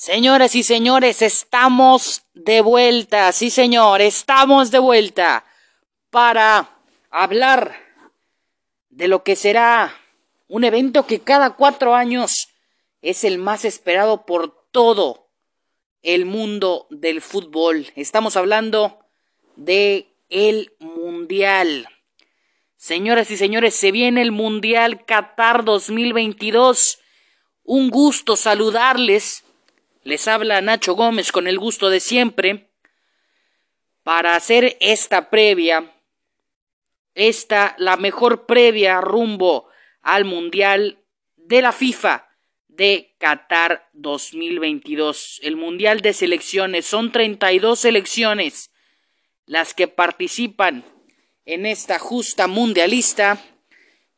Señoras y señores, estamos de vuelta, sí señor, estamos de vuelta para hablar de lo que será un evento que cada cuatro años es el más esperado por todo el mundo del fútbol. Estamos hablando de el Mundial. Señoras y señores, se viene el Mundial Qatar 2022. Un gusto saludarles les habla Nacho Gómez con el gusto de siempre para hacer esta previa, esta la mejor previa rumbo al Mundial de la FIFA de Qatar 2022. El Mundial de Selecciones son 32 selecciones las que participan en esta justa mundialista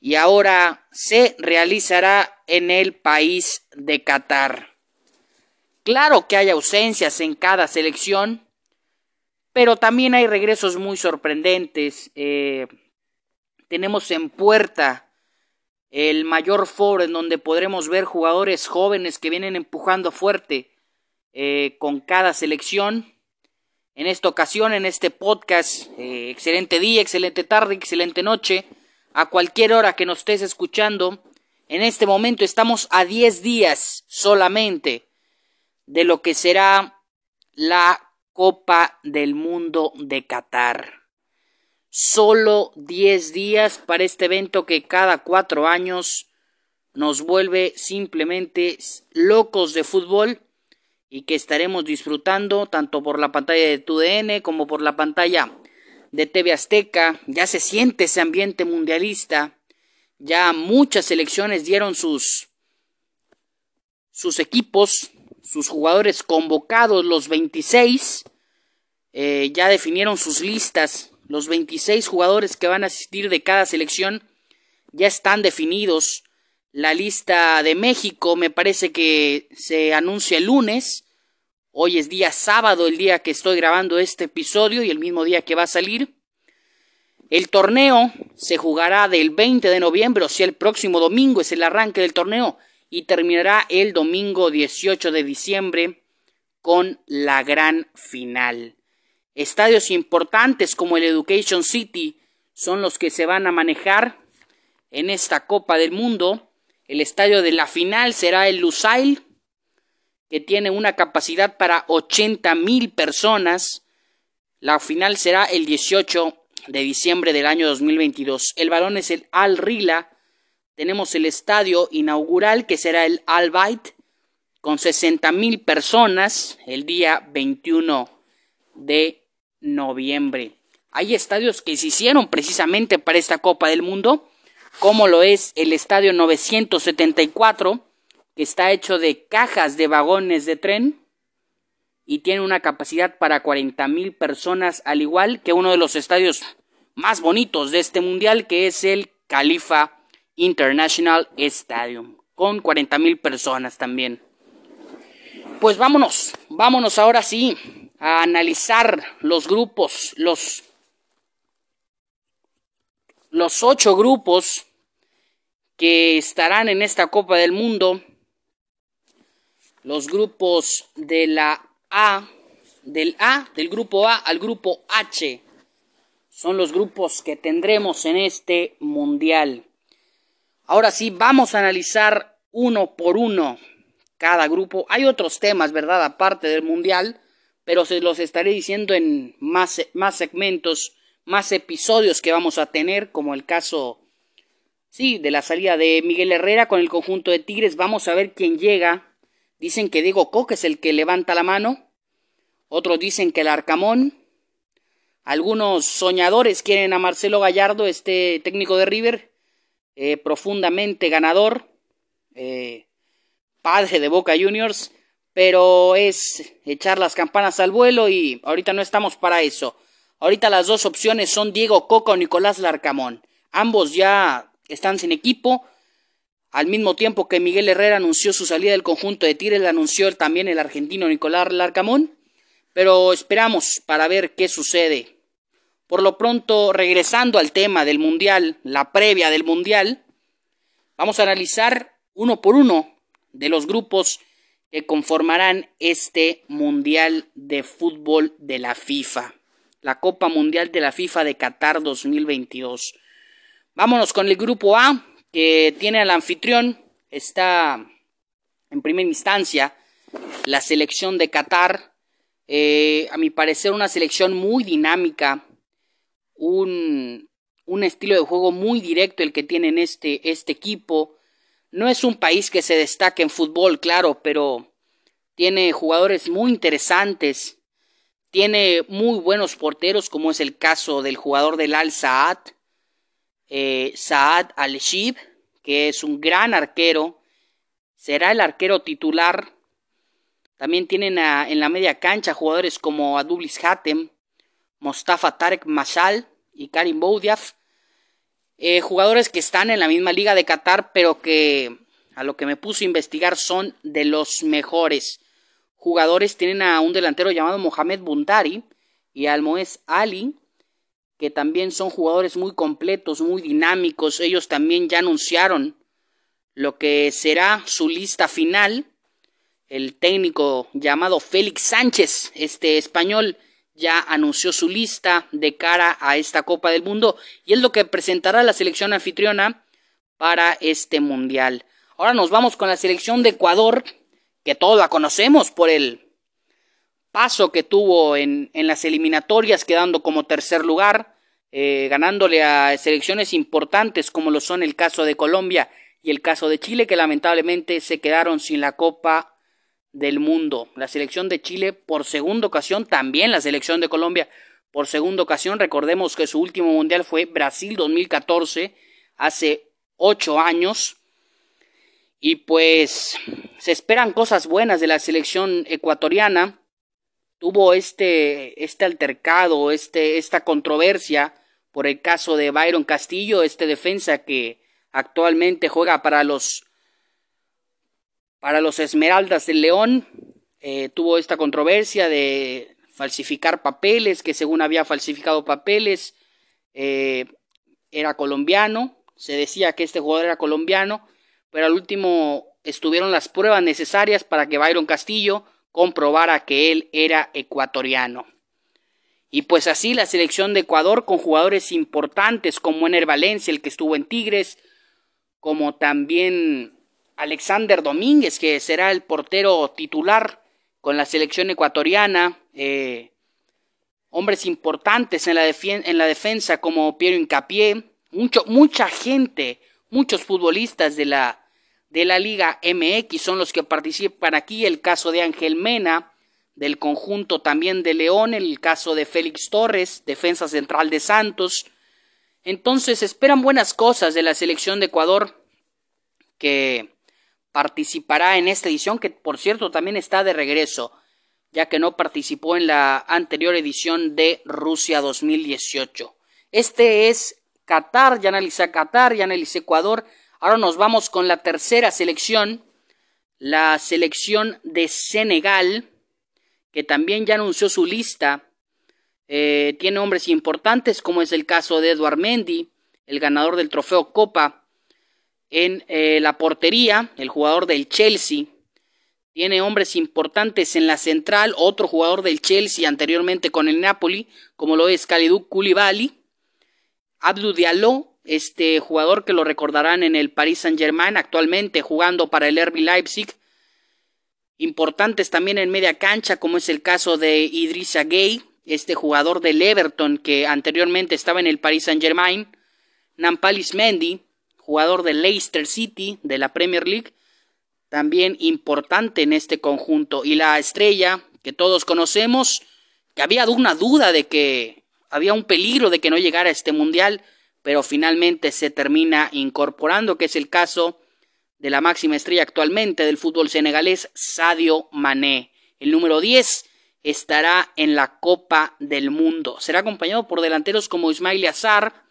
y ahora se realizará en el país de Qatar. Claro que hay ausencias en cada selección, pero también hay regresos muy sorprendentes. Eh, tenemos en puerta el mayor foro en donde podremos ver jugadores jóvenes que vienen empujando fuerte eh, con cada selección. En esta ocasión, en este podcast, eh, excelente día, excelente tarde, excelente noche, a cualquier hora que nos estés escuchando. En este momento estamos a 10 días solamente de lo que será la Copa del Mundo de Qatar. Solo 10 días para este evento que cada cuatro años nos vuelve simplemente locos de fútbol y que estaremos disfrutando tanto por la pantalla de TUDN como por la pantalla de TV Azteca. Ya se siente ese ambiente mundialista. Ya muchas selecciones dieron sus sus equipos sus jugadores convocados, los 26, eh, ya definieron sus listas. Los 26 jugadores que van a asistir de cada selección ya están definidos. La lista de México me parece que se anuncia el lunes. Hoy es día sábado, el día que estoy grabando este episodio y el mismo día que va a salir. El torneo se jugará del 20 de noviembre, o sea, el próximo domingo es el arranque del torneo y terminará el domingo 18 de diciembre con la gran final. Estadios importantes como el Education City son los que se van a manejar en esta Copa del Mundo. El estadio de la final será el Lusail, que tiene una capacidad para 80 mil personas. La final será el 18 de diciembre del año 2022. El balón es el Al Rila tenemos el estadio inaugural que será el Al con 60 mil personas el día 21 de noviembre. Hay estadios que se hicieron precisamente para esta Copa del Mundo, como lo es el Estadio 974, que está hecho de cajas de vagones de tren y tiene una capacidad para 40 mil personas, al igual que uno de los estadios más bonitos de este mundial, que es el Califa International Stadium, con 40 mil personas también. Pues vámonos, vámonos ahora sí a analizar los grupos, los, los ocho grupos que estarán en esta Copa del Mundo. Los grupos de la A, del A, del grupo A al grupo H, son los grupos que tendremos en este Mundial. Ahora sí, vamos a analizar uno por uno cada grupo. Hay otros temas, ¿verdad? Aparte del Mundial, pero se los estaré diciendo en más, más segmentos, más episodios que vamos a tener, como el caso, sí, de la salida de Miguel Herrera con el conjunto de Tigres. Vamos a ver quién llega. Dicen que Diego Coque es el que levanta la mano. Otros dicen que el Arcamón. Algunos soñadores quieren a Marcelo Gallardo, este técnico de River. Eh, profundamente ganador, eh, padre de Boca Juniors, pero es echar las campanas al vuelo y ahorita no estamos para eso. Ahorita las dos opciones son Diego Coca o Nicolás Larcamón. Ambos ya están sin equipo. Al mismo tiempo que Miguel Herrera anunció su salida del conjunto de Tigres, anunció también el argentino Nicolás Larcamón. Pero esperamos para ver qué sucede. Por lo pronto, regresando al tema del Mundial, la previa del Mundial, vamos a analizar uno por uno de los grupos que conformarán este Mundial de Fútbol de la FIFA, la Copa Mundial de la FIFA de Qatar 2022. Vámonos con el grupo A, que tiene al anfitrión, está en primera instancia la selección de Qatar, eh, a mi parecer una selección muy dinámica, un, un, estilo de juego muy directo el que tienen este, este equipo, no es un país que se destaque en fútbol, claro, pero tiene jugadores muy interesantes. Tiene muy buenos porteros, como es el caso del jugador del Al Saad, eh, Saad Al-Shib, que es un gran arquero. Será el arquero titular. También tienen en la media cancha jugadores como Adublis Hatem, Mostafa Tarek Mashal y Karim Boudiaf. Eh, jugadores que están en la misma liga de Qatar, pero que a lo que me puse a investigar son de los mejores jugadores. Tienen a un delantero llamado Mohamed Buntari y al Moez Ali, que también son jugadores muy completos, muy dinámicos. Ellos también ya anunciaron lo que será su lista final. El técnico llamado Félix Sánchez, este español, ya anunció su lista de cara a esta Copa del Mundo y es lo que presentará la selección anfitriona para este Mundial. Ahora nos vamos con la selección de Ecuador, que todos la conocemos por el paso que tuvo en, en las eliminatorias, quedando como tercer lugar, eh, ganándole a selecciones importantes como lo son el caso de Colombia y el caso de Chile, que lamentablemente se quedaron sin la Copa del mundo. La selección de Chile por segunda ocasión, también la selección de Colombia por segunda ocasión. Recordemos que su último mundial fue Brasil 2014, hace ocho años. Y pues se esperan cosas buenas de la selección ecuatoriana. Tuvo este, este altercado, este, esta controversia por el caso de Byron Castillo, este defensa que actualmente juega para los para los Esmeraldas del León eh, tuvo esta controversia de falsificar papeles, que según había falsificado papeles, eh, era colombiano, se decía que este jugador era colombiano, pero al último estuvieron las pruebas necesarias para que Byron Castillo comprobara que él era ecuatoriano. Y pues así la selección de Ecuador con jugadores importantes como Ener Valencia, el que estuvo en Tigres, como también Alexander Domínguez, que será el portero titular con la selección ecuatoriana. Eh, hombres importantes en la, en la, defensa como Piero Incapié. Mucho, mucha gente, muchos futbolistas de la, de la Liga MX son los que participan aquí. El caso de Ángel Mena, del conjunto también de León, el caso de Félix Torres, defensa central de Santos. Entonces esperan buenas cosas de la selección de Ecuador que participará en esta edición, que por cierto también está de regreso, ya que no participó en la anterior edición de Rusia 2018. Este es Qatar, ya analicé Qatar, ya analicé Ecuador. Ahora nos vamos con la tercera selección, la selección de Senegal, que también ya anunció su lista. Eh, tiene hombres importantes, como es el caso de Eduard Mendy, el ganador del trofeo Copa en eh, la portería, el jugador del Chelsea. Tiene hombres importantes en la central, otro jugador del Chelsea anteriormente con el Napoli, como lo es Kalidou Koulibaly. Abdou Diallo, este jugador que lo recordarán en el Paris Saint-Germain, actualmente jugando para el RB Leipzig. Importantes también en media cancha, como es el caso de Idrissa Gay, este jugador del Everton que anteriormente estaba en el Paris Saint-Germain. Nampalis Mendy, jugador de Leicester City de la Premier League, también importante en este conjunto. Y la estrella que todos conocemos, que había una duda de que había un peligro de que no llegara a este mundial, pero finalmente se termina incorporando, que es el caso de la máxima estrella actualmente del fútbol senegalés, Sadio Mané. El número 10 estará en la Copa del Mundo. Será acompañado por delanteros como Ismail Azar,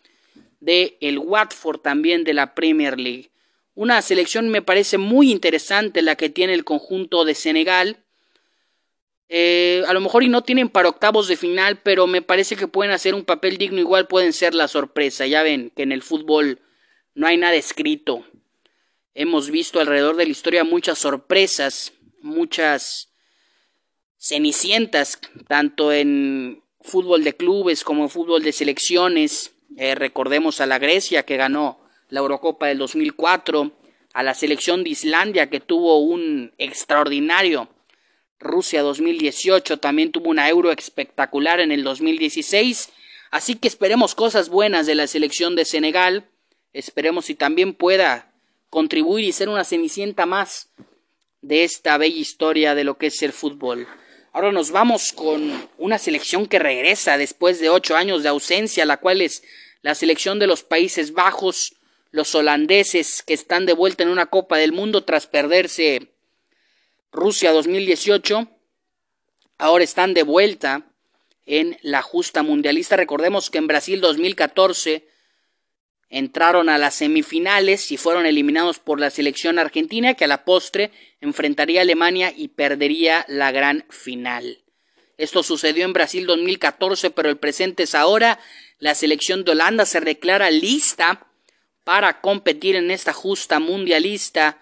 de el Watford también de la Premier League. Una selección me parece muy interesante la que tiene el conjunto de Senegal. Eh, a lo mejor y no tienen para octavos de final, pero me parece que pueden hacer un papel digno, igual pueden ser la sorpresa. Ya ven que en el fútbol no hay nada escrito. Hemos visto alrededor de la historia muchas sorpresas muchas cenicientas, tanto en fútbol de clubes como en fútbol de selecciones. Eh, recordemos a la Grecia que ganó la Eurocopa del 2004, a la selección de Islandia que tuvo un extraordinario Rusia 2018, también tuvo una Euro espectacular en el 2016, así que esperemos cosas buenas de la selección de Senegal, esperemos si también pueda contribuir y ser una cenicienta más de esta bella historia de lo que es el fútbol. Ahora nos vamos con una selección que regresa después de ocho años de ausencia, la cual es la selección de los Países Bajos, los holandeses que están de vuelta en una Copa del Mundo tras perderse Rusia 2018. Ahora están de vuelta en la justa mundialista. Recordemos que en Brasil 2014 entraron a las semifinales y fueron eliminados por la selección argentina que a la postre enfrentaría a Alemania y perdería la gran final. Esto sucedió en Brasil 2014, pero el presente es ahora. La selección de Holanda se declara lista para competir en esta justa mundialista.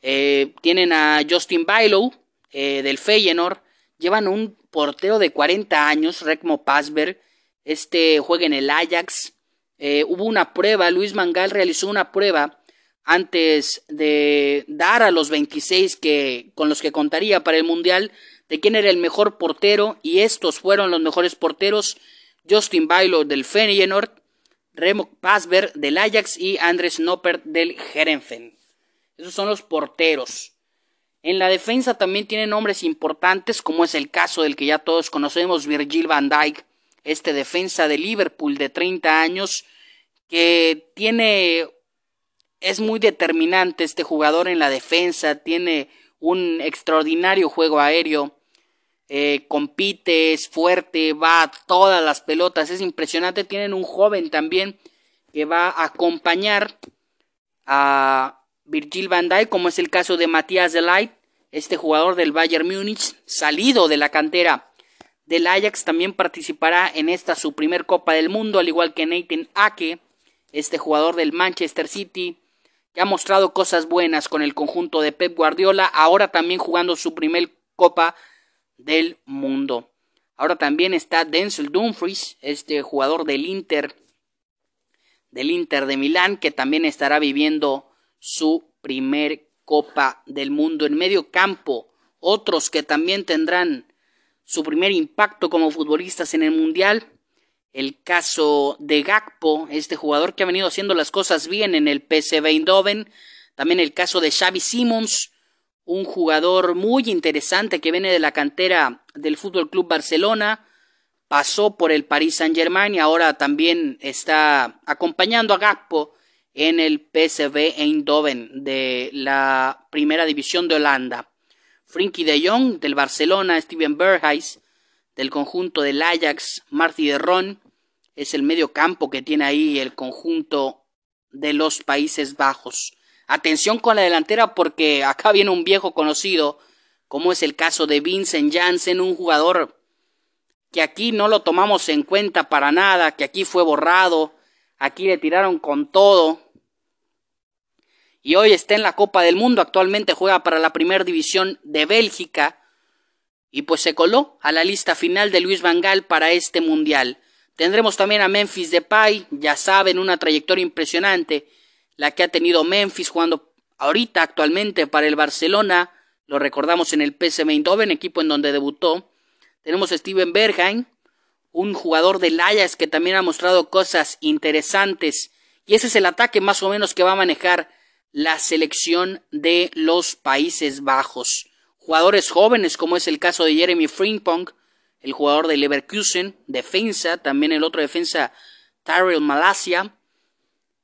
Eh, tienen a Justin Bailo eh, del Feyenoord. Llevan un portero de 40 años, Rekmo Pasberg. Este juega en el Ajax. Eh, hubo una prueba, Luis Mangal realizó una prueba antes de dar a los 26 que, con los que contaría para el Mundial de quién era el mejor portero y estos fueron los mejores porteros Justin Bailo del Feyenoord, Remo Pasberg del Ajax y Andres Nopper del Herenfen. Esos son los porteros. En la defensa también tienen nombres importantes como es el caso del que ya todos conocemos Virgil van Dijk, este defensa de Liverpool de 30 años que tiene es muy determinante este jugador en la defensa, tiene un extraordinario juego aéreo, eh, compite, es fuerte, va a todas las pelotas, es impresionante. Tienen un joven también que va a acompañar a Virgil van Dijk, como es el caso de Matías Light, este jugador del Bayern Múnich, salido de la cantera del Ajax, también participará en esta su primer Copa del Mundo, al igual que Nathan Ake, este jugador del Manchester City, que ha mostrado cosas buenas con el conjunto de Pep Guardiola, ahora también jugando su primer Copa del Mundo. Ahora también está Denzel Dumfries, este jugador del Inter, del Inter de Milán, que también estará viviendo su primer Copa del Mundo en medio campo. Otros que también tendrán su primer impacto como futbolistas en el Mundial. El caso de Gakpo, este jugador que ha venido haciendo las cosas bien en el PSV Eindhoven. También el caso de Xavi Simons, un jugador muy interesante que viene de la cantera del Fútbol Club Barcelona. Pasó por el Paris Saint-Germain y ahora también está acompañando a Gakpo en el PSV Eindhoven de la Primera División de Holanda. Frenkie de Jong del Barcelona, Steven Berghuis del conjunto del Ajax, Marty de Ron, es el medio campo que tiene ahí el conjunto de los Países Bajos. Atención con la delantera porque acá viene un viejo conocido, como es el caso de Vincent Janssen, un jugador que aquí no lo tomamos en cuenta para nada, que aquí fue borrado, aquí le tiraron con todo, y hoy está en la Copa del Mundo, actualmente juega para la primera división de Bélgica y pues se coló a la lista final de Luis Vangal para este mundial. Tendremos también a Memphis Depay, ya saben, una trayectoria impresionante la que ha tenido Memphis jugando ahorita actualmente para el Barcelona, lo recordamos en el PSV Eindhoven, equipo en donde debutó. Tenemos a Steven Bergheim, un jugador del Ajax que también ha mostrado cosas interesantes y ese es el ataque más o menos que va a manejar la selección de los Países Bajos. Jugadores jóvenes como es el caso de Jeremy Frimpong, el jugador de Leverkusen, defensa, también el otro defensa Tyrell Malasia.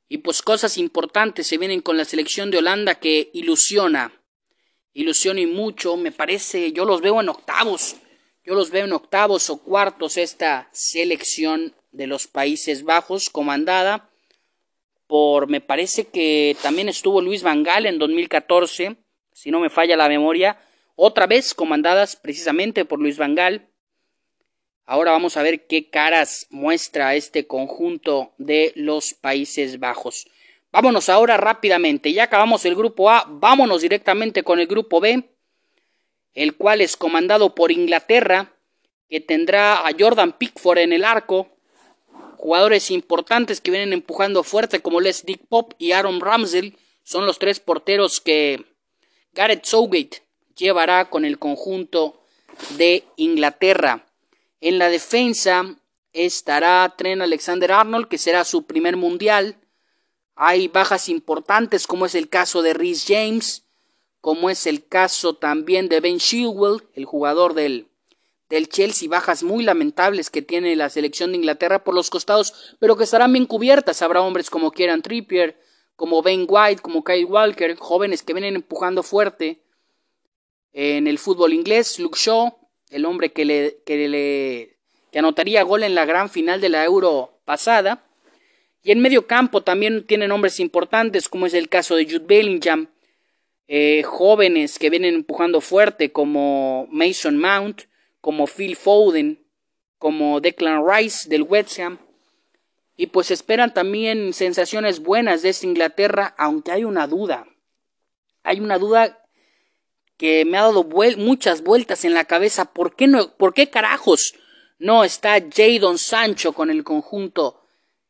Y pues cosas importantes se vienen con la selección de Holanda que ilusiona, ilusiona y mucho, me parece, yo los veo en octavos, yo los veo en octavos o cuartos esta selección de los Países Bajos comandada por, me parece que también estuvo Luis Vangal en 2014, si no me falla la memoria, otra vez comandadas precisamente por Luis Vangal. Ahora vamos a ver qué caras muestra este conjunto de los Países Bajos. Vámonos ahora rápidamente, ya acabamos el grupo A, vámonos directamente con el grupo B. el cual es comandado por Inglaterra, que tendrá a Jordan Pickford en el arco, jugadores importantes que vienen empujando fuerte como Les Dick Pop y Aaron Ramsey, son los tres porteros que Gareth Southgate llevará con el conjunto de Inglaterra. En la defensa estará Trent Alexander Arnold, que será su primer mundial. Hay bajas importantes, como es el caso de Rhys James, como es el caso también de Ben Chilwell, el jugador del, del Chelsea, bajas muy lamentables que tiene la selección de Inglaterra por los costados, pero que estarán bien cubiertas. Habrá hombres como Kieran Trippier, como Ben White, como Kyle Walker, jóvenes que vienen empujando fuerte en el fútbol inglés. Luke Shaw, el hombre que le, que le que anotaría gol en la gran final de la Euro pasada. Y en medio campo también tienen nombres importantes, como es el caso de Jude Bellingham, eh, jóvenes que vienen empujando fuerte, como Mason Mount, como Phil Foden, como Declan Rice del West Ham. Y pues esperan también sensaciones buenas de esta Inglaterra, aunque hay una duda. Hay una duda que me ha dado muchas vueltas en la cabeza. ¿Por qué, no, ¿Por qué carajos no está Jadon Sancho con el conjunto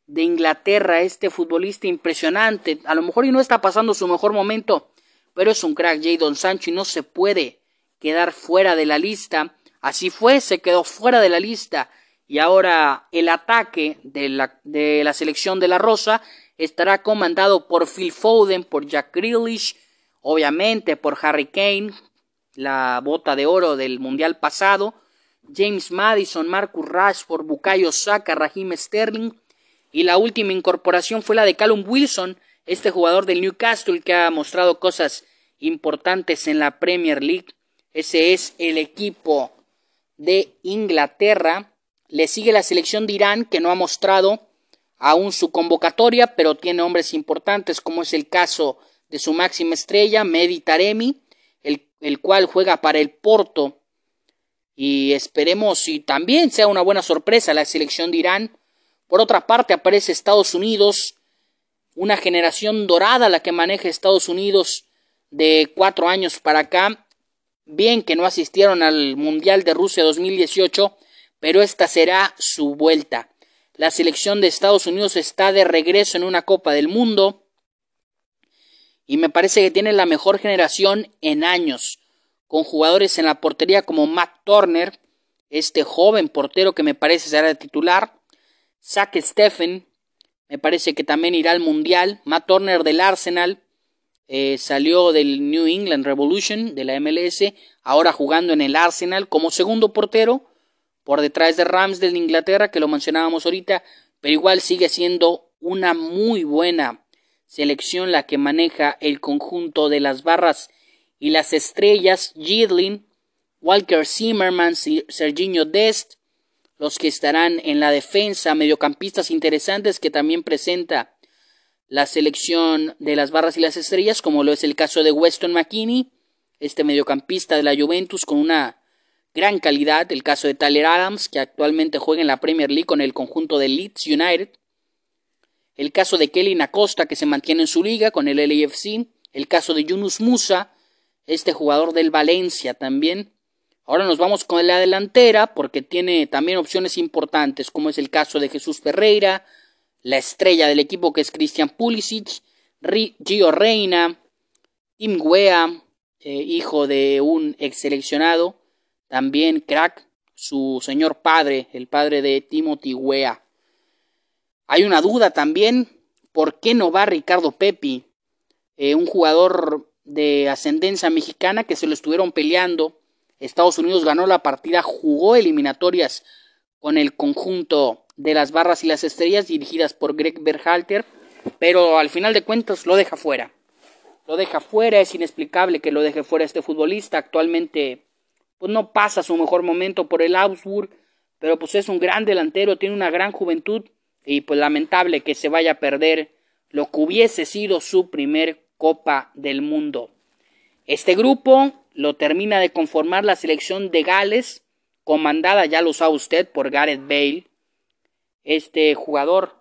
de Inglaterra? Este futbolista impresionante. A lo mejor y no está pasando su mejor momento, pero es un crack Jadon Sancho y no se puede quedar fuera de la lista. Así fue, se quedó fuera de la lista. Y ahora el ataque de la, de la selección de la Rosa estará comandado por Phil Foden, por Jack Grealish, obviamente por Harry Kane, la bota de oro del mundial pasado, James Madison, Marcus Rashford, Bukayo Saka, Raheem Sterling y la última incorporación fue la de Callum Wilson, este jugador del Newcastle que ha mostrado cosas importantes en la Premier League. Ese es el equipo de Inglaterra. Le sigue la selección de Irán que no ha mostrado aún su convocatoria, pero tiene hombres importantes como es el caso de su máxima estrella, Mehdi Taremi, el, el cual juega para el Porto. Y esperemos y también sea una buena sorpresa la selección de Irán. Por otra parte aparece Estados Unidos, una generación dorada la que maneja Estados Unidos de cuatro años para acá. Bien que no asistieron al Mundial de Rusia 2018, pero esta será su vuelta. La selección de Estados Unidos está de regreso en una Copa del Mundo y me parece que tiene la mejor generación en años, con jugadores en la portería como Matt Turner, este joven portero que me parece será el titular, Zach Steffen, me parece que también irá al Mundial, Matt Turner del Arsenal, eh, salió del New England Revolution, de la MLS, ahora jugando en el Arsenal como segundo portero, por detrás de Rams de Inglaterra, que lo mencionábamos ahorita, pero igual sigue siendo una muy buena selección la que maneja el conjunto de las barras y las estrellas, Gidlin, Walker Zimmerman, Serginho Dest, los que estarán en la defensa, mediocampistas interesantes que también presenta la selección de las barras y las estrellas, como lo es el caso de Weston McKinney, este mediocampista de la Juventus con una gran calidad, el caso de Tyler Adams, que actualmente juega en la Premier League con el conjunto de Leeds United, el caso de Kelly Acosta, que se mantiene en su liga con el LAFC, el caso de Yunus Musa, este jugador del Valencia también. Ahora nos vamos con la delantera porque tiene también opciones importantes, como es el caso de Jesús Ferreira, la estrella del equipo que es Christian Pulisic, Gio Reina, Tim Wea, eh, hijo de un ex seleccionado, también crack, su señor padre, el padre de Timothy Wea. Hay una duda también, ¿por qué no va Ricardo Pepi? Eh, un jugador de ascendencia mexicana que se lo estuvieron peleando. Estados Unidos ganó la partida, jugó eliminatorias con el conjunto de las barras y las estrellas dirigidas por Greg Berhalter, pero al final de cuentas lo deja fuera. Lo deja fuera, es inexplicable que lo deje fuera este futbolista. Actualmente pues no pasa su mejor momento por el Augsburg, pero pues es un gran delantero, tiene una gran juventud y pues lamentable que se vaya a perder lo que hubiese sido su primer Copa del Mundo. Este grupo lo termina de conformar la selección de Gales, comandada, ya lo sabe usted, por Gareth Bale, este jugador.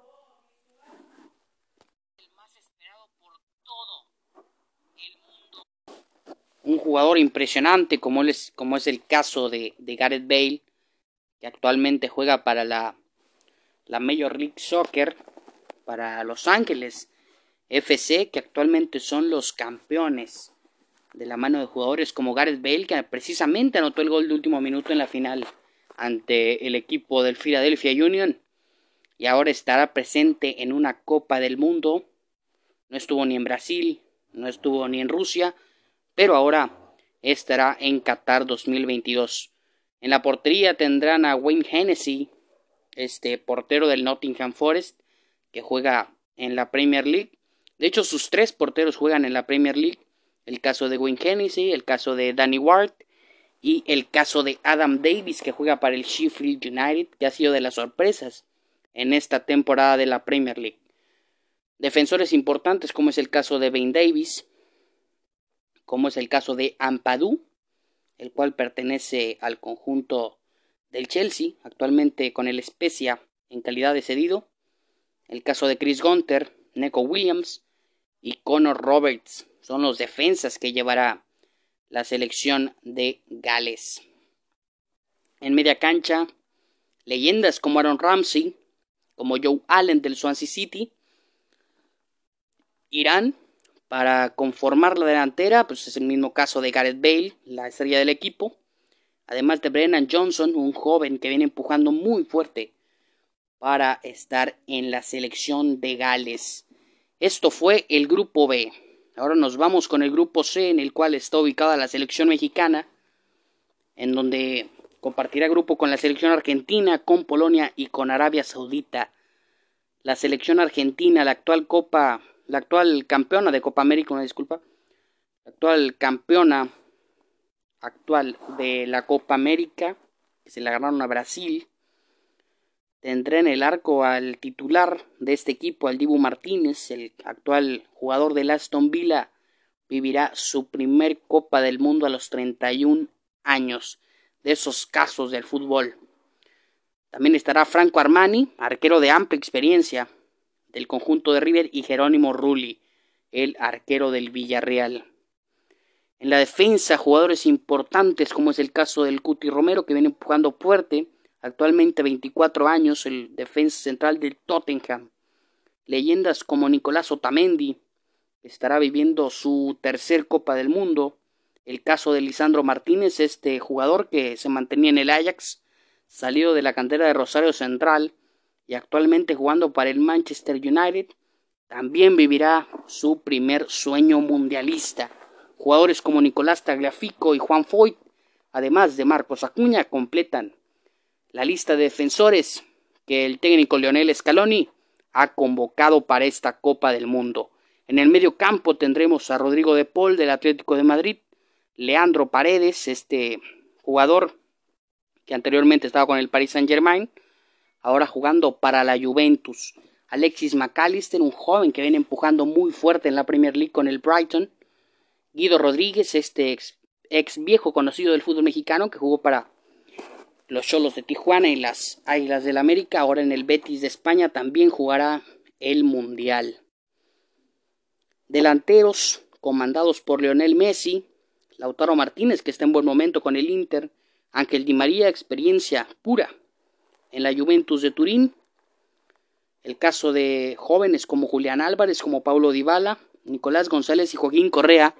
Un jugador impresionante como es, como es el caso de, de Gareth Bale, que actualmente juega para la, la Major League Soccer, para Los Ángeles FC, que actualmente son los campeones de la mano de jugadores como Gareth Bale, que precisamente anotó el gol de último minuto en la final ante el equipo del Philadelphia Union y ahora estará presente en una Copa del Mundo. No estuvo ni en Brasil, no estuvo ni en Rusia, pero ahora estará en Qatar 2022. En la portería tendrán a Wayne Hennessy, este portero del Nottingham Forest, que juega en la Premier League. De hecho, sus tres porteros juegan en la Premier League el caso de Wayne Hennessy, el caso de Danny Ward y el caso de Adam Davis que juega para el Sheffield United, que ha sido de las sorpresas en esta temporada de la Premier League. Defensores importantes como es el caso de Ben Davis, como es el caso de Ampadu, el cual pertenece al conjunto del Chelsea, actualmente con el Spezia en calidad de cedido, el caso de Chris Gunter, Neko Williams y Connor Roberts, son los defensas que llevará la selección de Gales. En media cancha, leyendas como Aaron Ramsey, como Joe Allen del Swansea City, irán para conformar la delantera, pues es el mismo caso de Gareth Bale, la estrella del equipo, además de Brennan Johnson, un joven que viene empujando muy fuerte para estar en la selección de Gales. Esto fue el grupo B. Ahora nos vamos con el grupo C en el cual está ubicada la selección mexicana, en donde compartirá grupo con la selección argentina, con Polonia y con Arabia Saudita. La selección argentina, la actual Copa, la actual campeona de Copa América, una disculpa, la actual campeona actual de la Copa América, que se la ganaron a Brasil, tendrá en el arco al titular de este equipo, al Dibu Martínez, el actual jugador del Aston Villa, vivirá su primer Copa del Mundo a los 31 años de esos casos del fútbol. También estará Franco Armani, arquero de amplia experiencia del conjunto de River, y Jerónimo Rulli, el arquero del Villarreal. En la defensa, jugadores importantes como es el caso del Cuti Romero, que viene empujando fuerte, actualmente 24 años, el defensa central del Tottenham. Leyendas como Nicolás Otamendi, estará viviendo su tercer Copa del Mundo. El caso de Lisandro Martínez, este jugador que se mantenía en el Ajax, salió de la cantera de Rosario Central y actualmente jugando para el Manchester United, también vivirá su primer sueño mundialista. Jugadores como Nicolás Tagliafico y Juan Foyt, además de Marcos Acuña, completan la lista de defensores que el técnico Leonel Scaloni ha convocado para esta Copa del Mundo. En el medio campo tendremos a Rodrigo de Paul del Atlético de Madrid, Leandro Paredes, este jugador que anteriormente estaba con el Paris Saint Germain, ahora jugando para la Juventus. Alexis McAllister, un joven que viene empujando muy fuerte en la Premier League con el Brighton. Guido Rodríguez, este ex, ex viejo conocido del fútbol mexicano que jugó para los Cholos de Tijuana y las Águilas del América. Ahora en el Betis de España también jugará el Mundial. Delanteros comandados por Leonel Messi, Lautaro Martínez que está en buen momento con el Inter, Ángel Di María, experiencia pura en la Juventus de Turín. El caso de jóvenes como Julián Álvarez, como Pablo Dybala, Nicolás González y Joaquín Correa,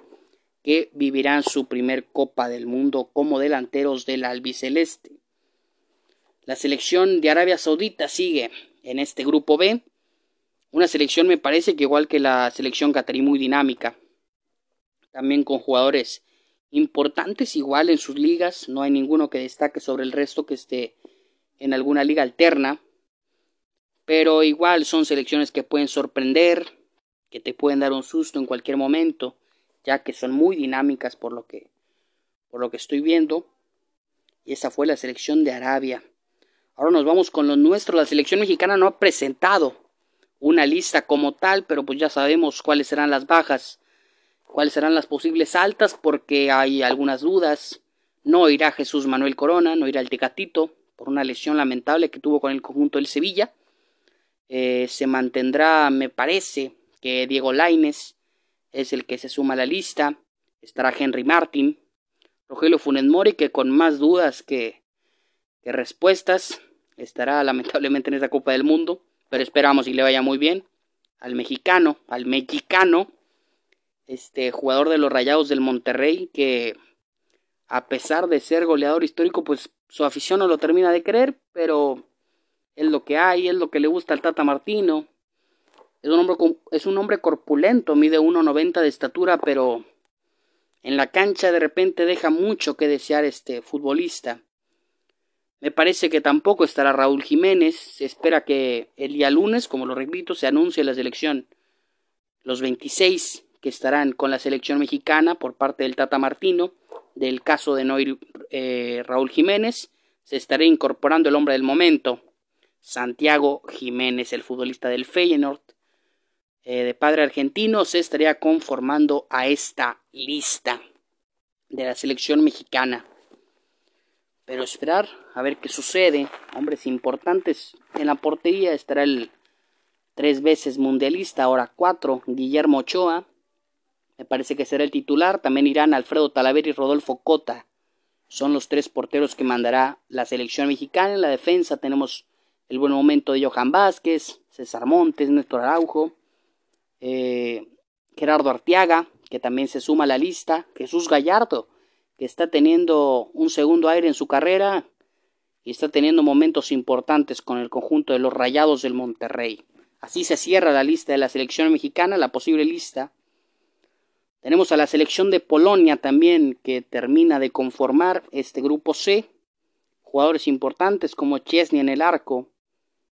que vivirán su primer Copa del Mundo como delanteros del albiceleste. La selección de Arabia Saudita sigue en este grupo B. Una selección me parece que igual que la selección catarí muy dinámica. También con jugadores importantes igual en sus ligas. No hay ninguno que destaque sobre el resto que esté en alguna liga alterna. Pero igual son selecciones que pueden sorprender, que te pueden dar un susto en cualquier momento, ya que son muy dinámicas por lo que, por lo que estoy viendo. Y esa fue la selección de Arabia. Ahora nos vamos con lo nuestro. La selección mexicana no ha presentado una lista como tal, pero pues ya sabemos cuáles serán las bajas, cuáles serán las posibles altas, porque hay algunas dudas. No irá Jesús Manuel Corona, no irá el Tecatito, por una lesión lamentable que tuvo con el conjunto del Sevilla. Eh, se mantendrá, me parece, que Diego Laines es el que se suma a la lista. estará Henry Martin, Rogelio Funes Mori, que con más dudas que, que respuestas estará lamentablemente en esa Copa del Mundo, pero esperamos y le vaya muy bien. Al mexicano, al mexicano, este jugador de los Rayados del Monterrey, que a pesar de ser goleador histórico, pues su afición no lo termina de creer, pero es lo que hay, es lo que le gusta al Tata Martino. Es un hombre, es un hombre corpulento, mide 1,90 de estatura, pero en la cancha de repente deja mucho que desear este futbolista. Me parece que tampoco estará Raúl Jiménez. Se espera que el día lunes, como lo repito, se anuncie la selección. Los 26 que estarán con la selección mexicana por parte del Tata Martino. Del caso de Noir eh, Raúl Jiménez, se estará incorporando el hombre del momento, Santiago Jiménez, el futbolista del Feyenoord. Eh, de padre argentino, se estaría conformando a esta lista de la selección mexicana. Pero esperar a ver qué sucede. Hombres importantes en la portería estará el tres veces mundialista, ahora cuatro, Guillermo Ochoa. Me parece que será el titular. También irán Alfredo Talavera y Rodolfo Cota. Son los tres porteros que mandará la selección mexicana. En la defensa tenemos el buen momento de Johan Vázquez, César Montes, Néstor Araujo, eh, Gerardo Arteaga, que también se suma a la lista, Jesús Gallardo, que está teniendo un segundo aire en su carrera y está teniendo momentos importantes con el conjunto de los Rayados del Monterrey. Así se cierra la lista de la selección mexicana, la posible lista. Tenemos a la selección de Polonia también que termina de conformar este grupo C. Jugadores importantes como Chesney en el arco,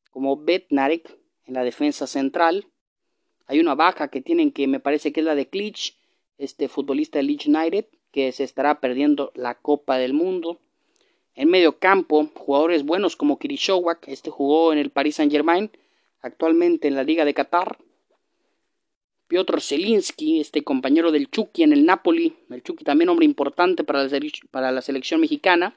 como Betnarek en la defensa central. Hay una baja que tienen que me parece que es la de Klitsch, este futbolista de Leeds United, que se estará perdiendo la Copa del Mundo. En medio campo, jugadores buenos como Kirishowak, este jugó en el Paris Saint Germain, actualmente en la Liga de Qatar. Piotr Zelinsky, este compañero del Chucky en el Napoli, el Chucky también hombre importante para la, selección mexicana.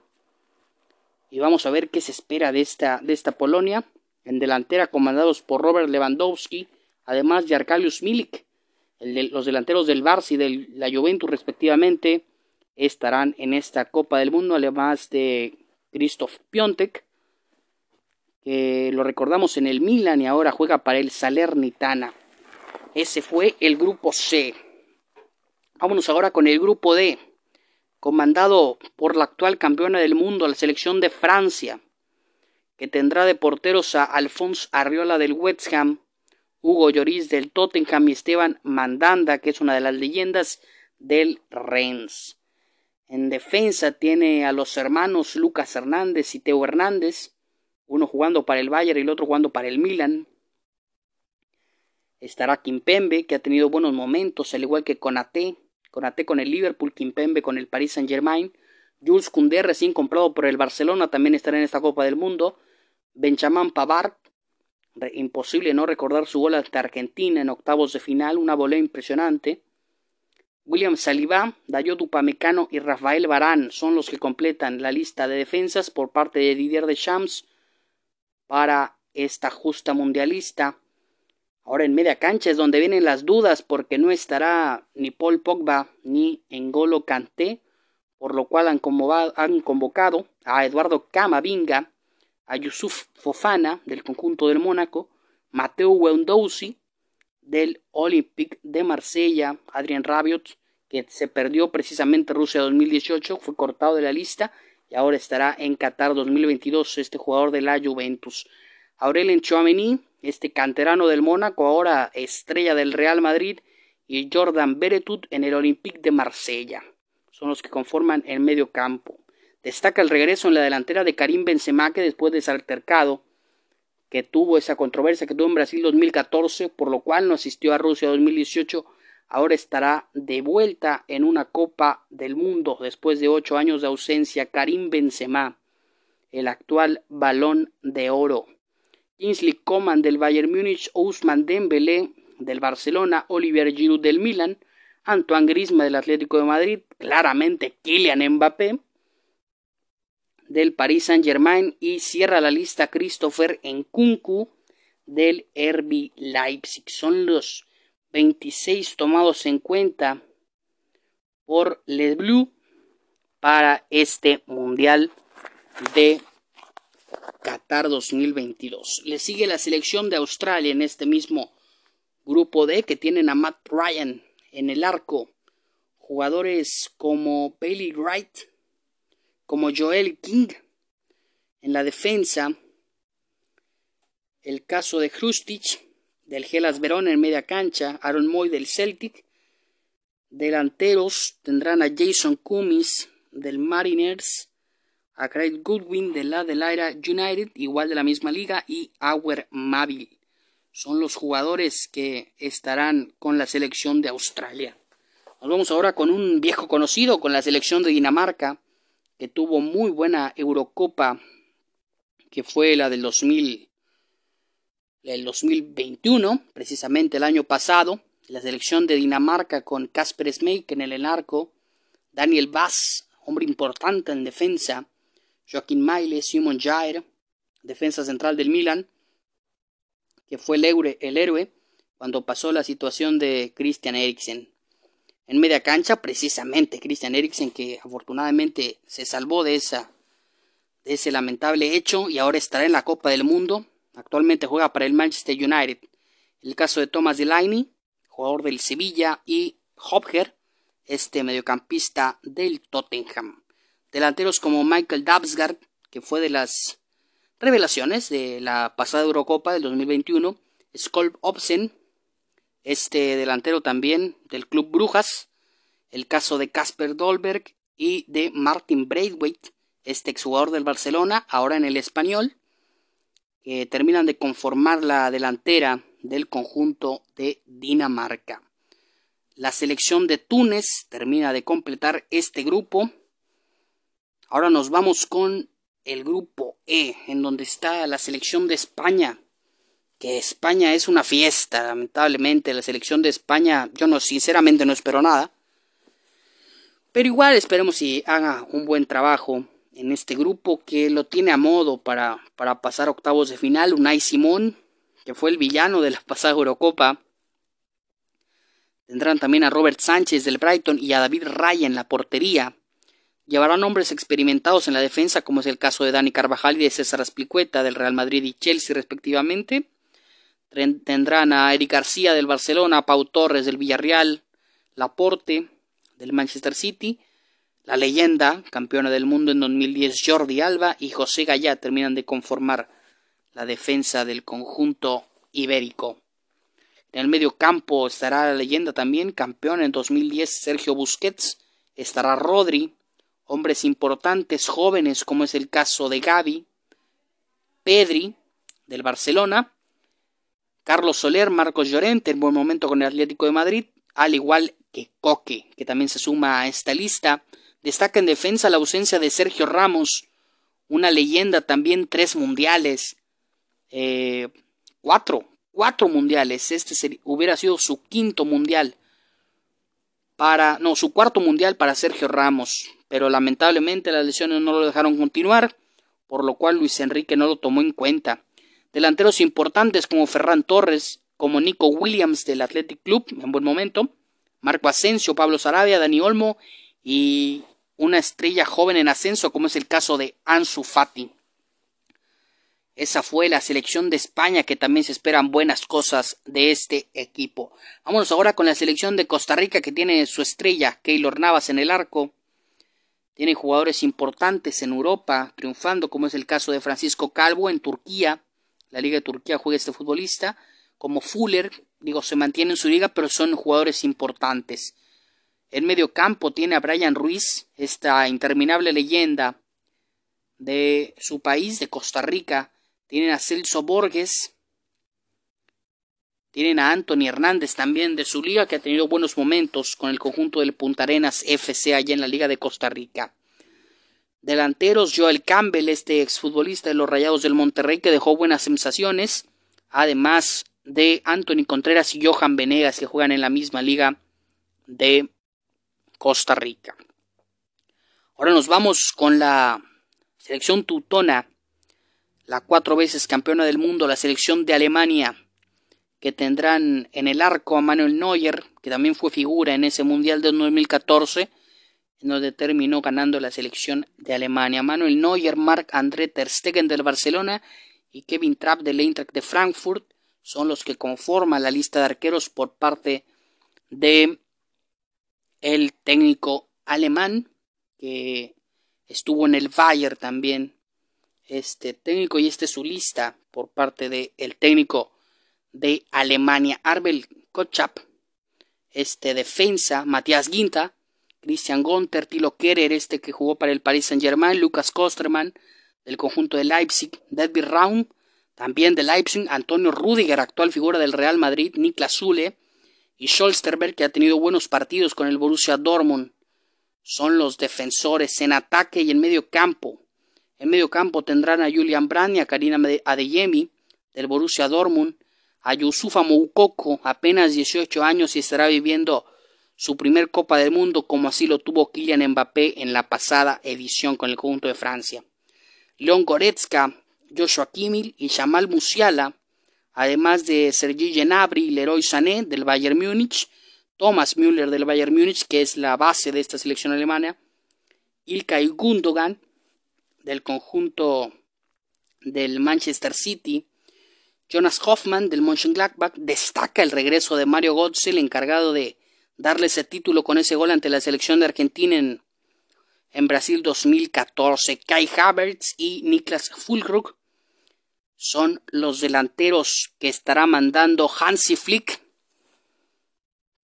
Y vamos a ver qué se espera de esta, Polonia. En delantera comandados por Robert Lewandowski, además de Arkalius Milik, los delanteros del Barça y de la Juventus respectivamente estarán en esta Copa del Mundo, además de Christoph Piontek, que lo recordamos en el Milan y ahora juega para el Salernitana. Ese fue el grupo C. Vámonos ahora con el grupo D, comandado por la actual campeona del mundo, la selección de Francia, que tendrá de porteros a Alphonse Arriola del West Ham, Hugo Lloris del Tottenham y Esteban Mandanda, que es una de las leyendas del Rennes. En defensa tiene a los hermanos Lucas Hernández y Teo Hernández, uno jugando para el Bayern y el otro jugando para el Milan. Estará Kimpembe, que ha tenido buenos momentos, al igual que Conate, Conate con el Liverpool, Kimpembe con el Paris Saint Germain. Jules Koundé, recién comprado por el Barcelona, también estará en esta Copa del Mundo. Benjamin Pavard, imposible no recordar su gol ante Argentina en octavos de final, una volea impresionante. William Saliba, Dayot Upamecano y Rafael Barán son los que completan la lista de defensas por parte de Didier Deschamps para esta justa mundialista. Ahora en media cancha es donde vienen las dudas porque no estará ni Paul Pogba ni Engolo Kanté, por lo cual han convocado, han convocado a Eduardo Camavinga a Yusuf Fofana del conjunto del Mónaco, Mateo Wendouzi del Olympique de Marsella, Adrien Rabiot, que se perdió precisamente Rusia 2018, fue cortado de la lista y ahora estará en Qatar 2022 este jugador de la Juventus. Aurelien Chouameni, este canterano del Mónaco, ahora estrella del Real Madrid, y Jordan Beretut en el Olympique de Marsella. Son los que conforman el medio campo. Destaca el regreso en la delantera de Karim Benzema que después de ese altercado que tuvo esa controversia que tuvo en Brasil 2014, por lo cual no asistió a Rusia 2018, ahora estará de vuelta en una Copa del Mundo después de ocho años de ausencia. Karim Benzema, el actual balón de oro. Kingsley Coman del Bayern Múnich, Ousmane Dembélé del Barcelona, Olivier Giroud del Milan, Antoine Griezmann del Atlético de Madrid, claramente Kylian Mbappé, del Paris Saint-Germain y cierra la lista Christopher Nkunku del RB Leipzig. Son los 26 tomados en cuenta por Les Blue para este Mundial de Qatar 2022. Le sigue la selección de Australia en este mismo grupo D que tienen a Matt Ryan en el arco. Jugadores como Bailey Wright, como Joel King en la defensa. El caso de Hrustich del Gelas Verón en media cancha, Aaron Moy del Celtic. Delanteros tendrán a Jason Cummins del Mariners, a Craig Goodwin de la Adelaide United, igual de la misma liga, y Auer Mavil. Son los jugadores que estarán con la selección de Australia. Nos vamos ahora con un viejo conocido, con la selección de Dinamarca, que tuvo muy buena Eurocopa, que fue la del 2000 el 2021, precisamente el año pasado, la selección de Dinamarca con Kasper Schmeichel en el arco, Daniel Bass, hombre importante en defensa, Joaquín Maile, Simon Jair, defensa central del Milan, que fue el, héroe, cuando pasó la situación de Christian Eriksen. En media cancha, precisamente Christian Eriksen, que afortunadamente se salvó de ese lamentable hecho y ahora estará en la Copa del Mundo Actualmente juega para el Manchester United. El caso de Thomas Delaney, jugador del Sevilla, y Hopger, este mediocampista del Tottenham. Delanteros como Michael Dabsgaard, que fue de las revelaciones de la pasada Eurocopa del 2021. Skolp Obsen, este delantero también del Club Brujas. El caso de Casper Dolberg y de Martin Braithwaite, este exjugador del Barcelona, ahora en el español que terminan de conformar la delantera del conjunto de Dinamarca. La selección de Túnez termina de completar este grupo. Ahora nos vamos con el grupo E, en donde está la selección de España. Que España es una fiesta, lamentablemente. La selección de España, yo no, sinceramente no espero nada. Pero igual esperemos si haga un buen trabajo en este grupo que lo tiene a modo para, para pasar octavos de final. Unai Simón, que fue el villano de la pasada Eurocopa. Tendrán también a Robert Sánchez del Brighton y a David Raya en la portería. Llevarán hombres experimentados en la defensa, como es el caso de Dani Carvajal y de César Asplicueta del Real Madrid y Chelsea, respectivamente. Tendrán a Eric García del Barcelona, a Pau Torres del Villarreal, Laporte del Manchester City la leyenda, campeona del mundo en 2010 Jordi Alba y José Gallá terminan de conformar la defensa del conjunto ibérico. En el medio campo estará la leyenda también, campeón en 2010 Sergio Busquets, estará Rodri, hombres importantes jóvenes como es el caso de Gaby, Pedri del Barcelona, Carlos Soler, Marcos Llorente en buen momento con el Atlético de Madrid, al igual que Coque, que también se suma a esta lista. Destaca en defensa la ausencia de Sergio Ramos, una leyenda también, tres mundiales, eh, cuatro, cuatro mundiales. Este hubiera sido su quinto mundial para, no, su cuarto mundial para Sergio Ramos, pero lamentablemente las lesiones no lo dejaron continuar, por lo cual Luis Enrique no lo tomó en cuenta. Delanteros importantes como Ferran Torres, como Nico Williams del Athletic Club en buen momento, Marco Asensio, Pablo Sarabia, Dani Olmo y una estrella joven en ascenso como es el caso de Ansu Fati. Esa fue la selección de España que también se esperan buenas cosas de este equipo. Vámonos ahora con la selección de Costa Rica que tiene su estrella Keylor Navas en el arco. Tiene jugadores importantes en Europa triunfando como es el caso de Francisco Calvo en Turquía. La Liga de Turquía juega este futbolista. Como Fuller, digo, se mantiene en su liga pero son jugadores importantes. En medio campo tiene a Brian Ruiz, esta interminable leyenda de su país, de Costa Rica. Tienen a Celso Borges. Tienen a Anthony Hernández también de su liga, que ha tenido buenos momentos con el conjunto del Punta Arenas FC allá en la Liga de Costa Rica. Delanteros, Joel Campbell, este exfutbolista de los Rayados del Monterrey, que dejó buenas sensaciones. Además de Anthony Contreras y Johan Venegas, que juegan en la misma liga de Costa Rica. Ahora nos vamos con la selección tutona, la cuatro veces campeona del mundo, la selección de Alemania, que tendrán en el arco a Manuel Neuer, que también fue figura en ese Mundial de 2014, en donde terminó ganando la selección de Alemania. Manuel Neuer, Marc André Ter Stegen del Barcelona y Kevin Trapp del Eintracht de Frankfurt son los que conforman la lista de arqueros por parte de el técnico alemán que estuvo en el Bayern también este técnico y este es su lista por parte del el técnico de Alemania Arbel Kotschap este defensa Matías Ginta Christian Gonter Tilo Kerer este que jugó para el Paris Saint Germain Lucas Kosterman del conjunto de Leipzig David Raum también de Leipzig Antonio Rudiger actual figura del Real Madrid Niklas Zule y Scholsterberg que ha tenido buenos partidos con el Borussia Dortmund son los defensores en ataque y en medio campo. En medio campo tendrán a Julian Brand y a Karina Adeyemi del Borussia Dortmund, a Yusufa Moukoko, apenas 18 años y estará viviendo su primer Copa del Mundo como así lo tuvo Kylian Mbappé en la pasada edición con el conjunto de Francia. Leon Goretzka, Joshua Kimmel y Jamal Musiala, además de Sergi Gnabry y Leroy Sané del Bayern Múnich, Thomas Müller del Bayern Múnich, que es la base de esta selección alemana, Ilkay Gundogan del conjunto del Manchester City, Jonas Hoffman del Mönchengladbach destaca el regreso de Mario Götze, el encargado de darle ese título con ese gol ante la selección de Argentina en, en Brasil 2014. Kai Havertz y Niklas Fulkrug son los delanteros que estará mandando Hansi Flick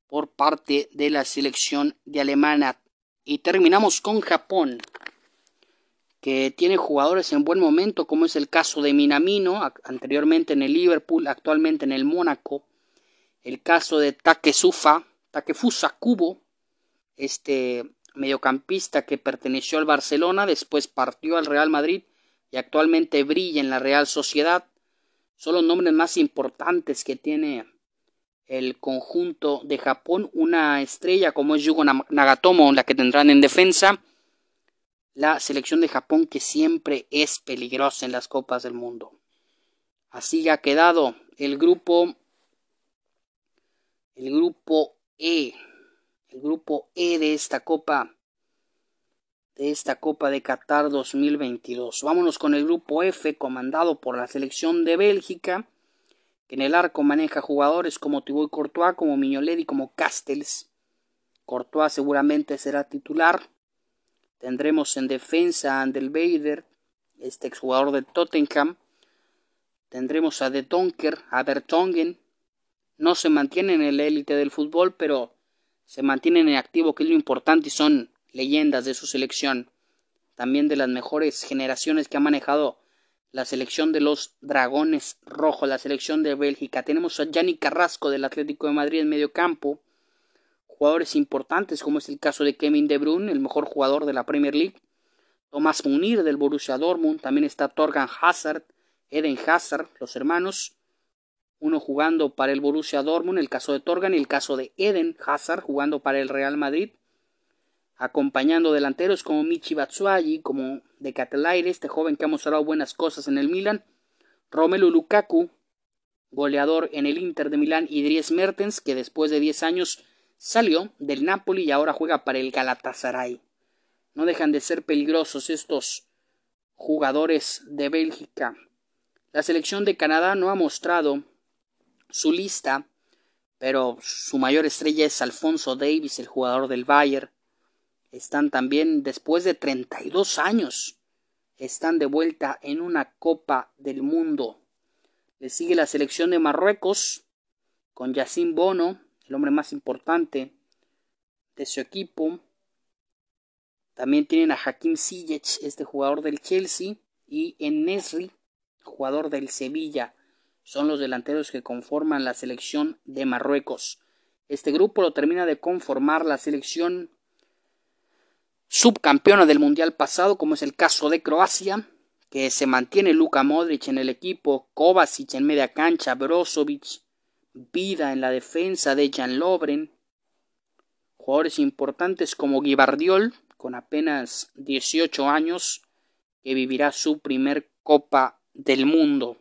por parte de la selección de Alemania. Y terminamos con Japón, que tiene jugadores en buen momento, como es el caso de Minamino, anteriormente en el Liverpool, actualmente en el Mónaco. El caso de Takesufa, Takefusa Kubo, este mediocampista que perteneció al Barcelona, después partió al Real Madrid y actualmente brilla en la Real Sociedad. Son los nombres más importantes que tiene el conjunto de Japón, una estrella como es Yugo Nagatomo, la que tendrán en defensa, la selección de Japón que siempre es peligrosa en las copas del mundo. Así ha quedado el grupo el grupo E, el grupo E de esta copa de esta Copa de Qatar 2022. Vámonos con el grupo F comandado por la selección de Bélgica que en el arco maneja jugadores como Thibaut Courtois, como Miñolet y como Castells. Courtois seguramente será titular. Tendremos en defensa a Andel Bader, este exjugador de Tottenham. Tendremos a De Donker, a Bertongen. No se mantienen en la élite del fútbol, pero se mantienen en activo, que es lo importante, y son leyendas de su selección. También de las mejores generaciones que ha manejado la selección de los Dragones Rojos, la selección de Bélgica. Tenemos a Yanni Carrasco del Atlético de Madrid en medio campo. Jugadores importantes como es el caso de Kevin De Bruyne, el mejor jugador de la Premier League. Tomás Munir del Borussia Dortmund. También está Torgan Hazard, Eden Hazard, los hermanos. Uno jugando para el Borussia Dortmund, el caso de Torgan, y el caso de Eden Hazard jugando para el Real Madrid acompañando delanteros como Michi Batshuayi, como de Catelaire, este joven que ha mostrado buenas cosas en el Milan, Romelu Lukaku, goleador en el Inter de Milán, y Dries Mertens, que después de 10 años salió del Napoli y ahora juega para el Galatasaray. No dejan de ser peligrosos estos jugadores de Bélgica. La selección de Canadá no ha mostrado su lista, pero su mayor estrella es Alfonso Davis, el jugador del Bayern están también después de 32 años, están de vuelta en una Copa del Mundo. Le sigue la selección de Marruecos con Yacine Bono, el hombre más importante de su equipo. También tienen a Hakim Ziyech, este jugador del Chelsea, y en Nesri, jugador del Sevilla. Son los delanteros que conforman la selección de Marruecos. Este grupo lo termina de conformar la selección subcampeona del Mundial pasado, como es el caso de Croacia, que se mantiene Luka Modric en el equipo, Kovacic en media cancha, Brozovic, Vida en la defensa de Jan Lobren, jugadores importantes como Guibardiol, con apenas 18 años, que vivirá su primer Copa del Mundo.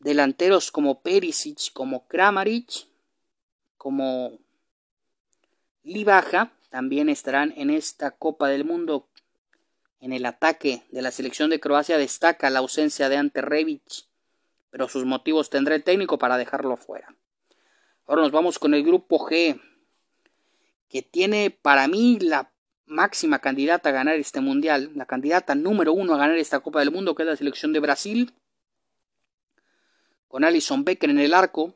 Delanteros como Perisic, como Kramaric, como Libaja también estarán en esta Copa del Mundo. En el ataque de la selección de Croacia destaca la ausencia de Ante pero sus motivos tendrá el técnico para dejarlo fuera. Ahora nos vamos con el grupo G, que tiene para mí la máxima candidata a ganar este mundial, la candidata número uno a ganar esta Copa del Mundo, que es la selección de Brasil, con Alison Becker en el arco,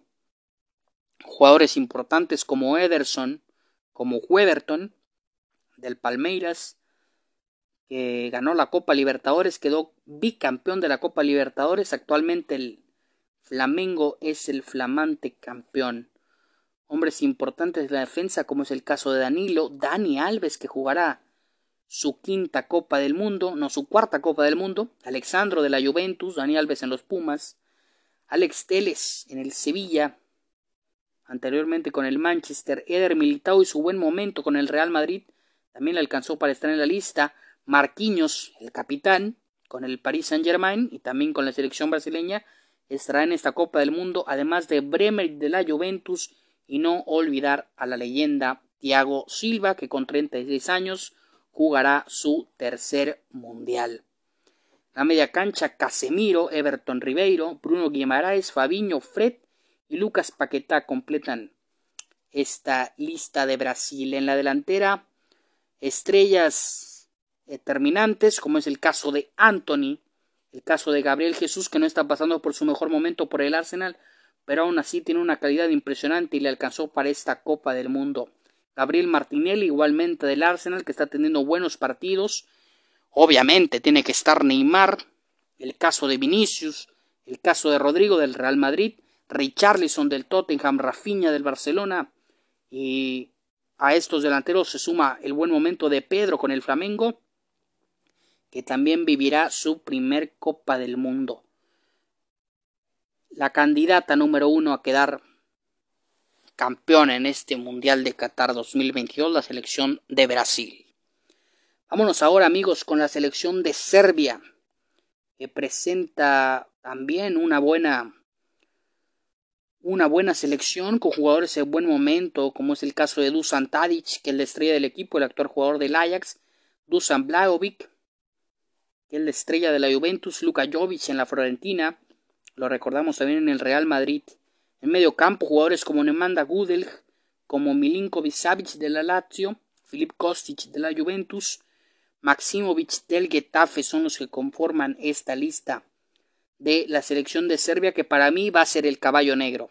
jugadores importantes como Ederson, como Weberton, del Palmeiras, que ganó la Copa Libertadores, quedó bicampeón de la Copa Libertadores, actualmente el Flamengo es el flamante campeón. Hombres importantes de la defensa, como es el caso de Danilo, Dani Alves, que jugará su quinta Copa del Mundo, no su cuarta Copa del Mundo, Alexandro de la Juventus, Dani Alves en los Pumas, Alex Teles en el Sevilla, anteriormente con el Manchester, Eder Militao y su buen momento con el Real Madrid, también le alcanzó para estar en la lista, Marquinhos, el capitán, con el Paris Saint Germain y también con la selección brasileña, estará en esta Copa del Mundo, además de Bremer de la Juventus, y no olvidar a la leyenda Thiago Silva, que con 36 años jugará su tercer mundial. La media cancha Casemiro, Everton Ribeiro, Bruno Guimaraes, Fabiño, Fred y Lucas Paquetá completan esta lista de Brasil. En la delantera, estrellas determinantes, como es el caso de Anthony, el caso de Gabriel Jesús, que no está pasando por su mejor momento por el Arsenal, pero aún así tiene una calidad impresionante y le alcanzó para esta Copa del Mundo. Gabriel Martinelli, igualmente del Arsenal, que está teniendo buenos partidos. Obviamente tiene que estar Neymar, el caso de Vinicius, el caso de Rodrigo del Real Madrid, Richarlison del Tottenham, Rafinha del Barcelona y a estos delanteros se suma el buen momento de Pedro con el Flamengo, que también vivirá su primer Copa del Mundo. La candidata número uno a quedar campeona en este Mundial de Qatar 2022, la selección de Brasil. Vámonos ahora amigos con la selección de Serbia, que presenta también una buena una buena selección con jugadores en buen momento, como es el caso de Dusan Tadic, que es la estrella del equipo, el actual jugador del Ajax, Dusan Blajovic, que es la estrella de la Juventus, Luka Jovic en la Florentina, lo recordamos también en el Real Madrid. En medio campo, jugadores como Nemanja Gudel, como Milinkovic Savic de la Lazio, Filip Kostic de la Juventus, Maximovic del Getafe son los que conforman esta lista de la selección de Serbia que para mí va a ser el caballo negro.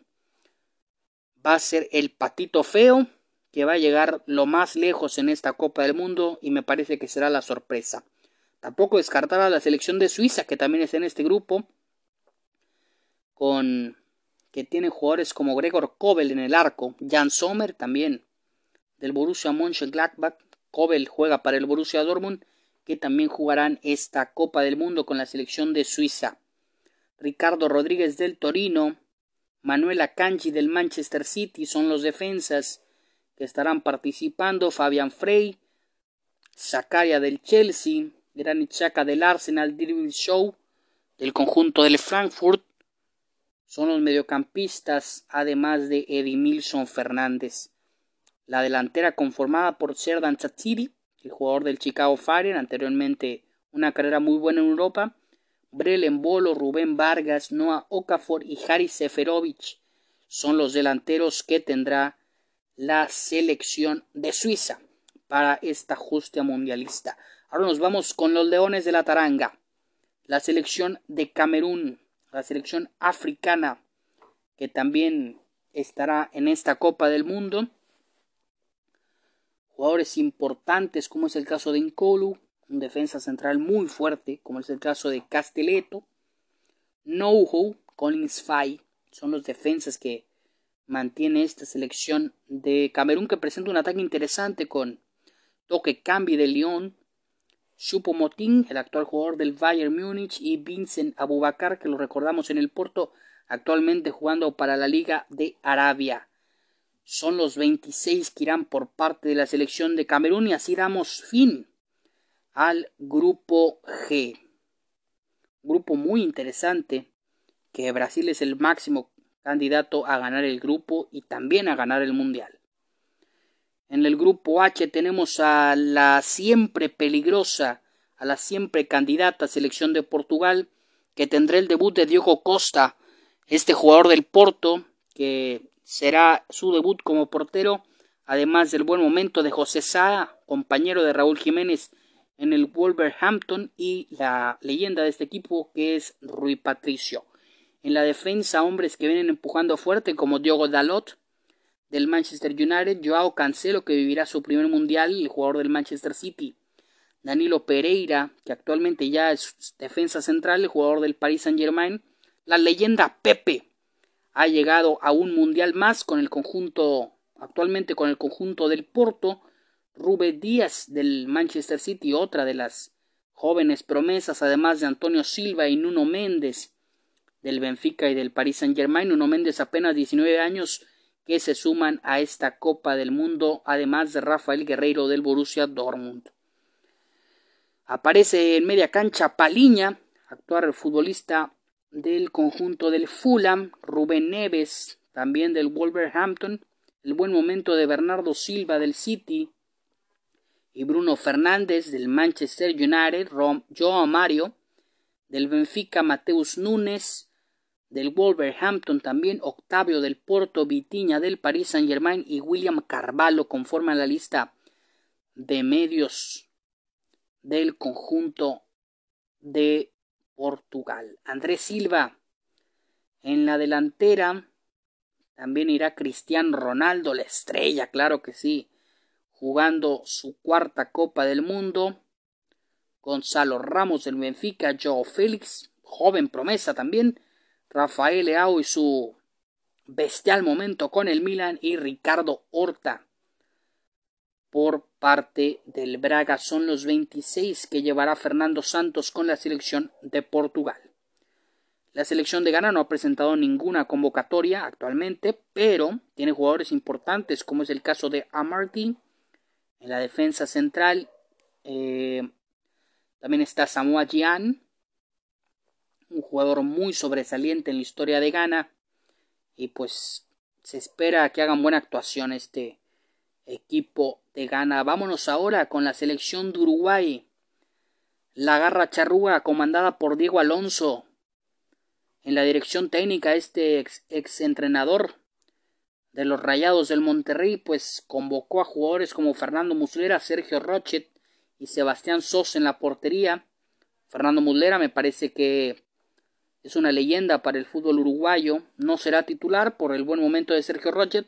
Va a ser el patito feo que va a llegar lo más lejos en esta Copa del Mundo y me parece que será la sorpresa. Tampoco descartar a la selección de Suiza que también está en este grupo con que tiene jugadores como Gregor Kobel en el arco, Jan Sommer también del Borussia Mönchengladbach, Kobel juega para el Borussia Dortmund que también jugarán esta Copa del Mundo con la selección de Suiza. Ricardo Rodríguez del Torino, Manuel Akanji del Manchester City son los defensas que estarán participando, Fabian Frey, Zakaria del Chelsea, Granit Xhaka del Arsenal, David Show del conjunto del Frankfurt, son los mediocampistas, además de Edimilson Fernández. La delantera conformada por Serdan Tsatsiri, el jugador del Chicago Fire, anteriormente una carrera muy buena en Europa, Brelen Bolo, Rubén Vargas, Noah Okafor y Haris Seferovic son los delanteros que tendrá la selección de Suiza para esta justa mundialista. Ahora nos vamos con los Leones de la Taranga, la selección de Camerún, la selección africana que también estará en esta Copa del Mundo. Jugadores importantes como es el caso de Nkolu, un defensa central muy fuerte, como es el caso de Castelletto, Nouhou, Collins Fay, son los defensas que mantiene esta selección de Camerún que presenta un ataque interesante con Toque Cambi de Lyon, Chupo Motín, el actual jugador del Bayern Múnich, y Vincent Abubakar, que lo recordamos en el Porto, actualmente jugando para la Liga de Arabia. Son los 26 que irán por parte de la selección de Camerún y así damos fin al grupo G. Grupo muy interesante que Brasil es el máximo candidato a ganar el grupo y también a ganar el mundial. En el grupo H tenemos a la siempre peligrosa, a la siempre candidata selección de Portugal, que tendrá el debut de Diogo Costa, este jugador del Porto, que será su debut como portero, además del buen momento de José Sá, compañero de Raúl Jiménez en el Wolverhampton, y la leyenda de este equipo que es Rui Patricio. En la defensa, hombres que vienen empujando fuerte como Diogo Dalot del Manchester United, Joao Cancelo que vivirá su primer mundial, el jugador del Manchester City, Danilo Pereira, que actualmente ya es defensa central, el jugador del Paris Saint Germain, la leyenda Pepe ha llegado a un mundial más con el conjunto, actualmente con el conjunto del Porto, Rubén Díaz del Manchester City, otra de las jóvenes promesas, además de Antonio Silva y Nuno Méndez del Benfica y del Paris Saint Germain, Nuno Méndez apenas 19 años que se suman a esta Copa del Mundo, además de Rafael Guerreiro del Borussia Dortmund. Aparece en media cancha Paliña, actual futbolista del conjunto del Fulham, Rubén Neves, también del Wolverhampton, el buen momento de Bernardo Silva del City y Bruno Fernández del Manchester United, Joao Mario del Benfica, Mateus Nunes del Wolverhampton también, Octavio del Porto, Vitiña del Paris Saint Germain y William Carvalho conforman la lista de medios del conjunto de Portugal. Andrés Silva en la delantera. También irá Cristian Ronaldo, la estrella, claro que sí, jugando su cuarta Copa del Mundo. Gonzalo Ramos del Benfica, Joe Félix, joven promesa también. Rafael Leao y su bestial momento con el Milan y Ricardo Horta por parte del Braga son los 26 que llevará Fernando Santos con la selección de Portugal. La selección de Ghana no ha presentado ninguna convocatoria actualmente, pero tiene jugadores importantes como es el caso de Amarty en la defensa central. Eh, también está Samoa Gyan, un jugador muy sobresaliente en la historia de Ghana y pues se espera que hagan buena actuación este equipo de Ghana. Vámonos ahora con la selección de Uruguay. La garra charrúa comandada por Diego Alonso. En la dirección técnica este ex, entrenador de los Rayados del Monterrey pues convocó a jugadores como Fernando Muslera, Sergio Rochet y Sebastián Sos en la portería. Fernando Muslera me parece que es una leyenda para el fútbol uruguayo. No será titular por el buen momento de Sergio Rochet,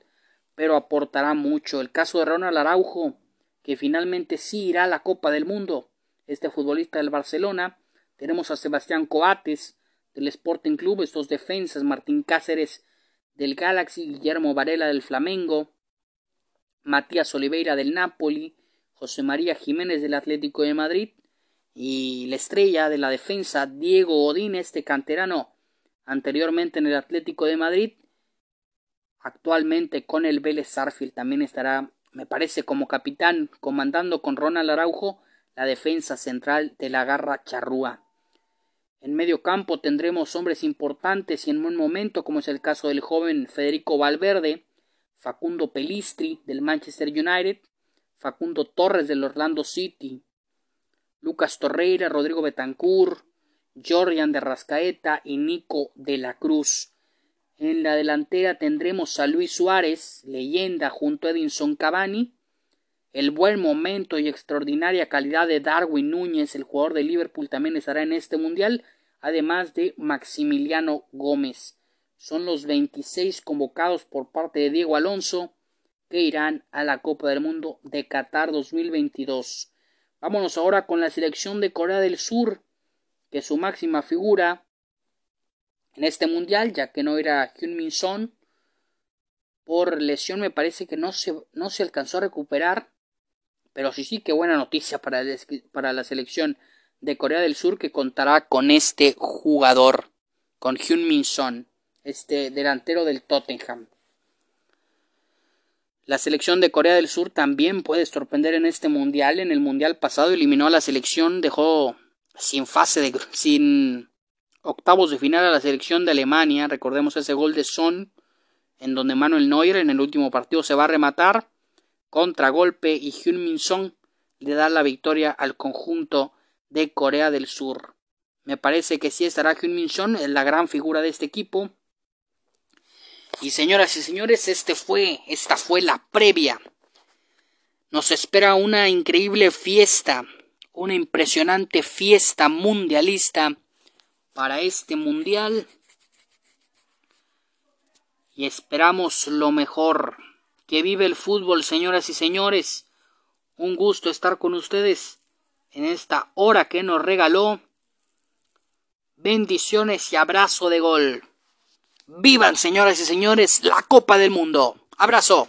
pero aportará mucho. El caso de Ronald Araujo, que finalmente sí irá a la Copa del Mundo, este futbolista del Barcelona. Tenemos a Sebastián Coates del Sporting Club, estos defensas, Martín Cáceres del Galaxy, Guillermo Varela del Flamengo, Matías Oliveira del Napoli, José María Jiménez del Atlético de Madrid y la estrella de la defensa Diego Godín, este canterano anteriormente en el Atlético de Madrid, Actualmente con el Vélez Sarfield también estará, me parece, como capitán, comandando con Ronald Araujo la defensa central de la garra charrúa. En medio campo tendremos hombres importantes y en buen momento, como es el caso del joven Federico Valverde, Facundo Pelistri del Manchester United, Facundo Torres del Orlando City, Lucas Torreira, Rodrigo Betancourt, Jordian de Rascaeta y Nico de la Cruz. En la delantera tendremos a Luis Suárez, leyenda, junto a Edinson Cavani. El buen momento y extraordinaria calidad de Darwin Núñez, el jugador de Liverpool, también estará en este mundial, además de Maximiliano Gómez. Son los 26 convocados por parte de Diego Alonso que irán a la Copa del Mundo de Qatar 2022. Vámonos ahora con la selección de Corea del Sur, que su máxima figura en este mundial, ya que no era Hyun Min Son. Por lesión me parece que no se, no se alcanzó a recuperar. Pero sí, sí, qué buena noticia para, para la selección de Corea del Sur que contará con este jugador, con Hyun Min Son, este delantero del Tottenham. La selección de Corea del Sur también puede sorprender en este mundial. En el mundial pasado eliminó a la selección, dejó sin fase de sin octavos de final a la selección de Alemania. Recordemos ese gol de Son, en donde Manuel Neuer en el último partido se va a rematar. contragolpe y Hyun Min Song le da la victoria al conjunto de Corea del Sur. Me parece que sí estará Hyun Min Song, la gran figura de este equipo. Y señoras y señores, este fue, esta fue la previa. Nos espera una increíble fiesta, una impresionante fiesta mundialista para este mundial. Y esperamos lo mejor. Que vive el fútbol, señoras y señores. Un gusto estar con ustedes en esta hora que nos regaló. Bendiciones y abrazo de gol. Vivan, señoras y señores, la Copa del Mundo. Abrazo.